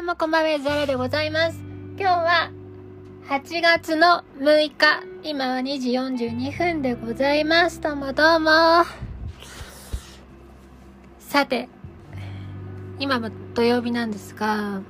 どうもこんばんは、ザラでございます。今日は8月の6日、今は2時42分でございます。どうもどうも。さて、今も土曜日なんですが、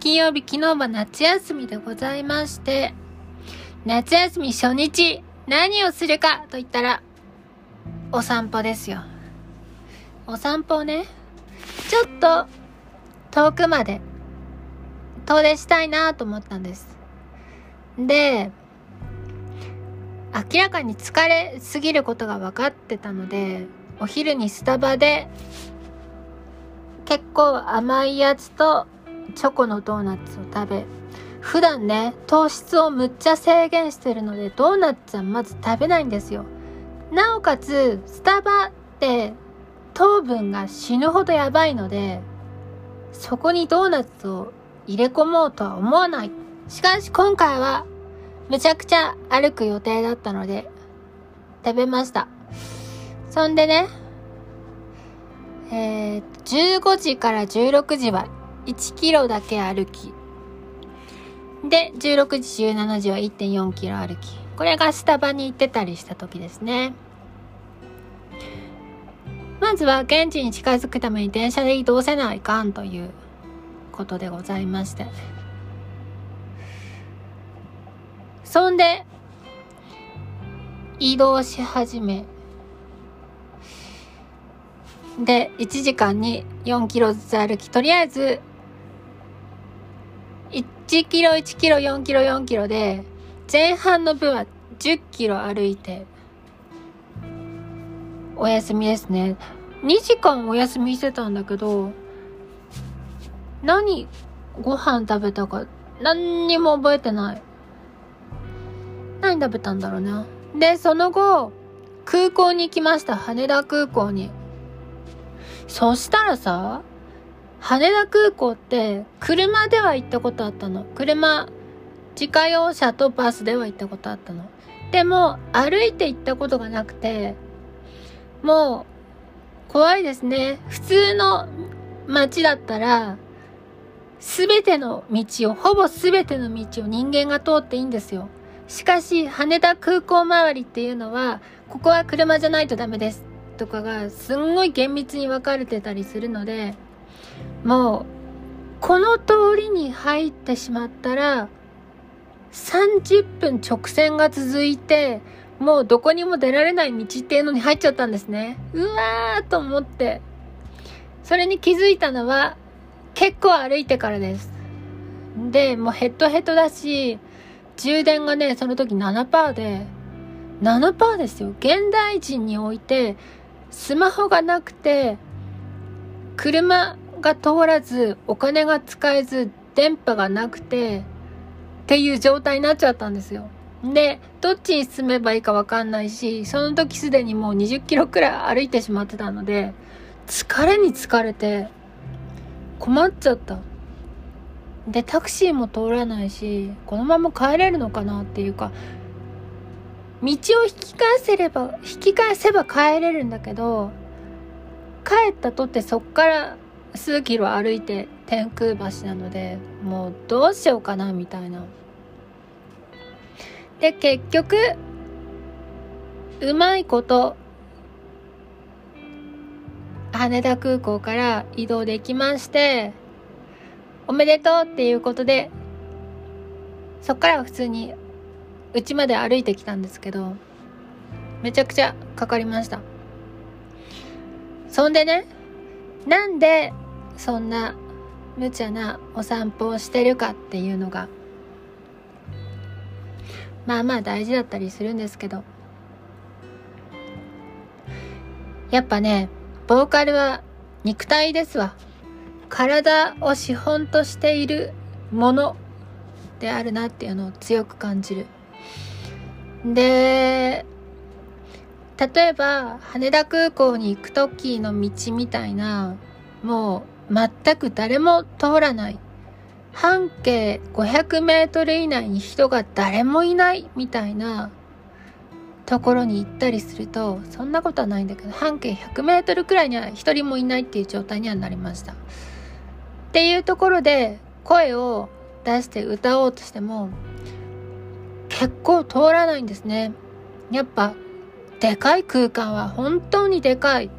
金曜日昨日は夏休みでございまして、夏休み初日、何をするかと言ったら、お散歩ですよ。お散歩をね、ちょっと遠くまで遠出したいなと思ったんです。で、明らかに疲れすぎることが分かってたので、お昼にスタバで結構甘いやつとチョコのドーナツを食べ、普段ね、糖質をむっちゃ制限してるので、ドーナツはまず食べないんですよ。なおかつ、スタバって糖分が死ぬほどやばいので、そこにドーナツを入れ込もうとは思わない。しかし今回は、めちゃくちゃ歩く予定だったので、食べました。そんでね、えー、15時から16時は1キロだけ歩き。で、16時、17時は1.4キロ歩き。これがスタバに行ってたりした時ですね。まずは現地に近づくために電車で移動せないかんということでございまして。そんで、移動し始め。で、1時間に4キロずつ歩き、とりあえず、1キロ、1キロ、4キロ、4キロで、前半の分は10キロ歩いて、お休みですね。2時間お休みしてたんだけど、何、ご飯食べたか、何にも覚えてない。何食べたんだろうな。で、その後、空港に行きました。羽田空港に。そしたらさ、羽田空港って、車では行ったことあったの。車、自家用車とバスでは行ったことあったの。でも、歩いて行ったことがなくて、もう、怖いですね。普通の街だったら、すべての道を、ほぼすべての道を人間が通っていいんですよ。しかし、羽田空港周りっていうのは、ここは車じゃないとダメです。とかが、すんごい厳密に分かれてたりするので、もう、この通りに入ってしまったら、30分直線が続いて、もうどこにも出られない道っていうのに入っちゃったんですね。うわーと思って。それに気づいたのは、結構歩いてからです。で、もうヘッドヘッドだし、充電がね、その時7%で、7%ですよ。現代人において、スマホがなくて、車が通らず、お金が使えず、電波がなくて、っていう状態になっちゃったんですよ。で、どっちに進めばいいかわかんないし、その時すでにもう20キロくらい歩いてしまってたので、疲れに疲れて、困っちゃった。で、タクシーも通らないし、このまま帰れるのかなっていうか、道を引き返せれば、引き返せば帰れるんだけど、帰ったとってそっから数キロ歩いて天空橋なので、もうどうしようかなみたいな。で、結局、うまいこと、羽田空港から移動できまして、おめでとうっていうことで、そっから普通に、うちまで歩いてきたんですけど、めちゃくちゃかかりました。そんでね、なんで、そんな無茶なお散歩をしてるかっていうのが、まあまあ大事だったりするんですけど、やっぱね、ボーカルは肉体ですわ。体を資本としているものであるなっていうのを強く感じる。で、例えば羽田空港に行く時の道みたいな、もう全く誰も通らない。半径500メートル以内に人が誰もいないみたいなところに行ったりすると、そんなことはないんだけど、半径100メートルくらいには一人もいないっていう状態にはなりました。っていうところで、声を出して歌おうとしても結構通らないんですね。やっぱでかい空間は本当にでかい。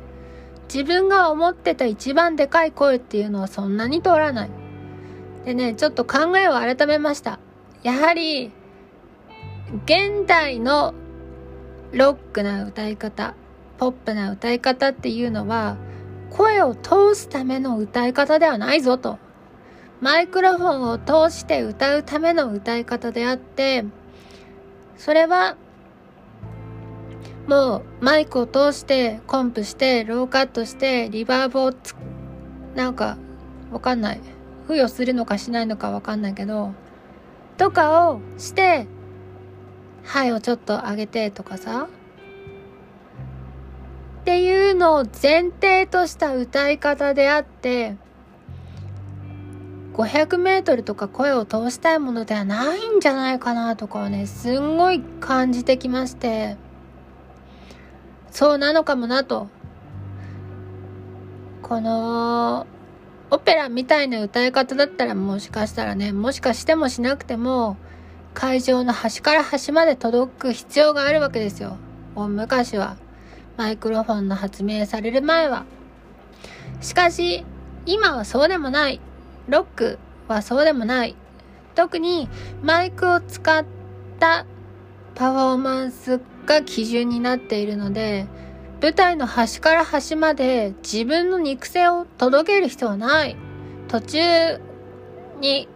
自分が思ってた一番でかい声っていうのはそんなに通らない。でね、ちょっと考えを改めました。やはり、現代のロックな歌い方、ポップな歌い方っていうのは、声を通すための歌い方ではないぞと。マイクロフォンを通して歌うための歌い方であって、それは、もうマイクを通してコンプしてローカットしてリバーブをつなんかわかんない付与するのかしないのかわかんないけどとかをして「はい」をちょっと上げてとかさ。っていうのを前提とした歌い方であって500メートルとか声を通したいものではないんじゃないかなとかはねすんごい感じてきまして。そうなのかもなと。このオペラみたいな歌い方だったらもしかしたらねもしかしてもしなくても会場の端から端まで届く必要があるわけですよ。大昔は。マイクロフォンの発明される前は。しかし今はそうでもない。ロックはそうでもない。特にマイクを使ったパフォーマンスが基準になっているので舞台の端から端まで自分の肉声を届ける必要はない。途中に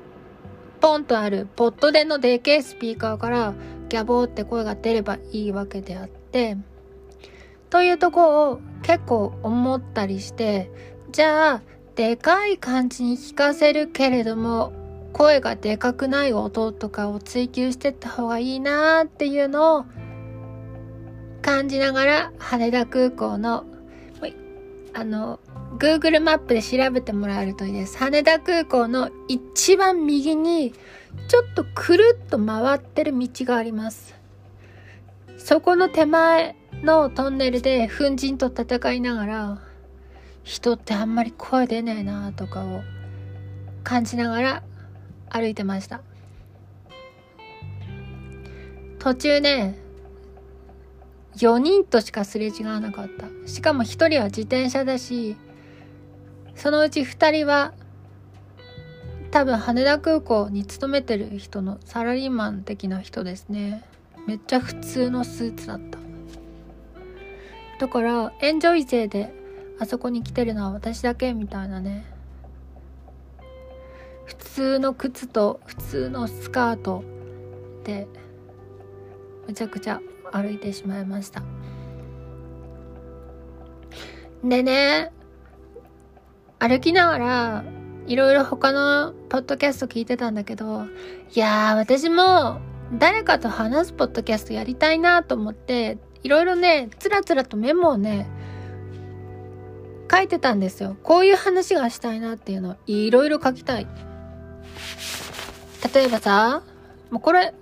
ポンとあるポットでのでけえスピーカーからギャボーって声が出ればいいわけであって、というとこを結構思ったりして、じゃあ、でかい感じに聞かせるけれども、声がでかくない音とかを追求してった方がいいなーっていうのを感じながら羽田空港のあの Google マップで調べてもらえるといいです。羽田空港の一番右にちょっとくるっと回ってる道があります。そこの手前のトンネルで粉塵と戦いながら人ってあんまり声出ねえなとかを感じながら歩いてました。途中ね4人としかすれ違わなかった。しかも1人は自転車だし、そのうち2人は多分羽田空港に勤めてる人のサラリーマン的な人ですね。めっちゃ普通のスーツだった。だからエンジョイ勢であそこに来てるのは私だけみたいなね。普通の靴と普通のスカートでめちゃくちゃ歩いてしまいました。でね、歩きながら、いろいろ他のポッドキャスト聞いてたんだけど、いやー、私も誰かと話すポッドキャストやりたいなと思って、いろいろね、つらつらとメモをね、書いてたんですよ。こういう話がしたいなっていうのをいろいろ書きたい。例えばさ、もうこれ、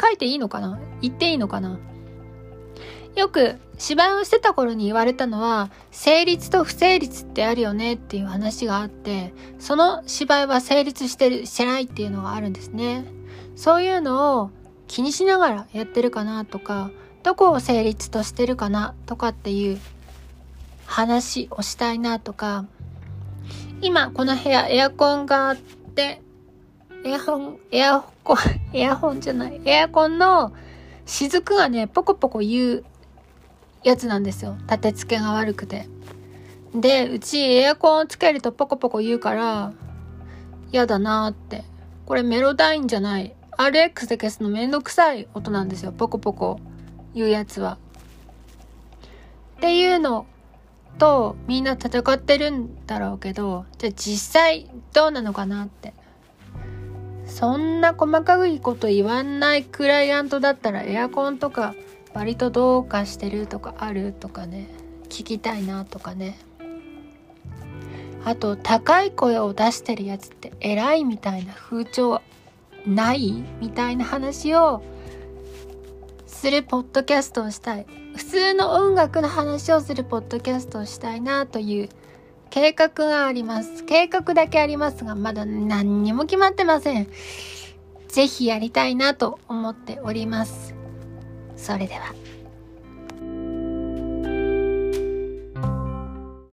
書いていいのかな？言っていいのかな？よく芝居をしてた頃に言われたのは成立と不成立ってあるよねっていう話があってその芝居は成立してるしてないっていうのがあるんですね。そういうのを気にしながらやってるかなとかどこを成立としてるかなとかっていう話をしたいなとか今この部屋エアコンがあってエアホン、エアコン、エアホンじゃない、エアコンの雫がね、ポコポコ言うやつなんですよ。立て付けが悪くて。で、うちエアコンをつけるとポコポコ言うから、嫌だなって。これメロダインじゃない。RX で消すのめんどくさい音なんですよ。ポコポコ言うやつは。っていうのとみんな戦ってるんだろうけど、じゃあ実際どうなのかなって。そんな細かいこと言わないクライアントだったらエアコンとか割とどうかしてるとかある？とかね聞きたいなとかねあと高い声を出してるやつって偉いみたいな風潮ないみたいな話をするポッドキャストをしたい普通の音楽の話をするポッドキャストをしたいなという計画があります。計画だけありますが、まだ何にも決まってません。ぜひやりたいなと思っております。それでは。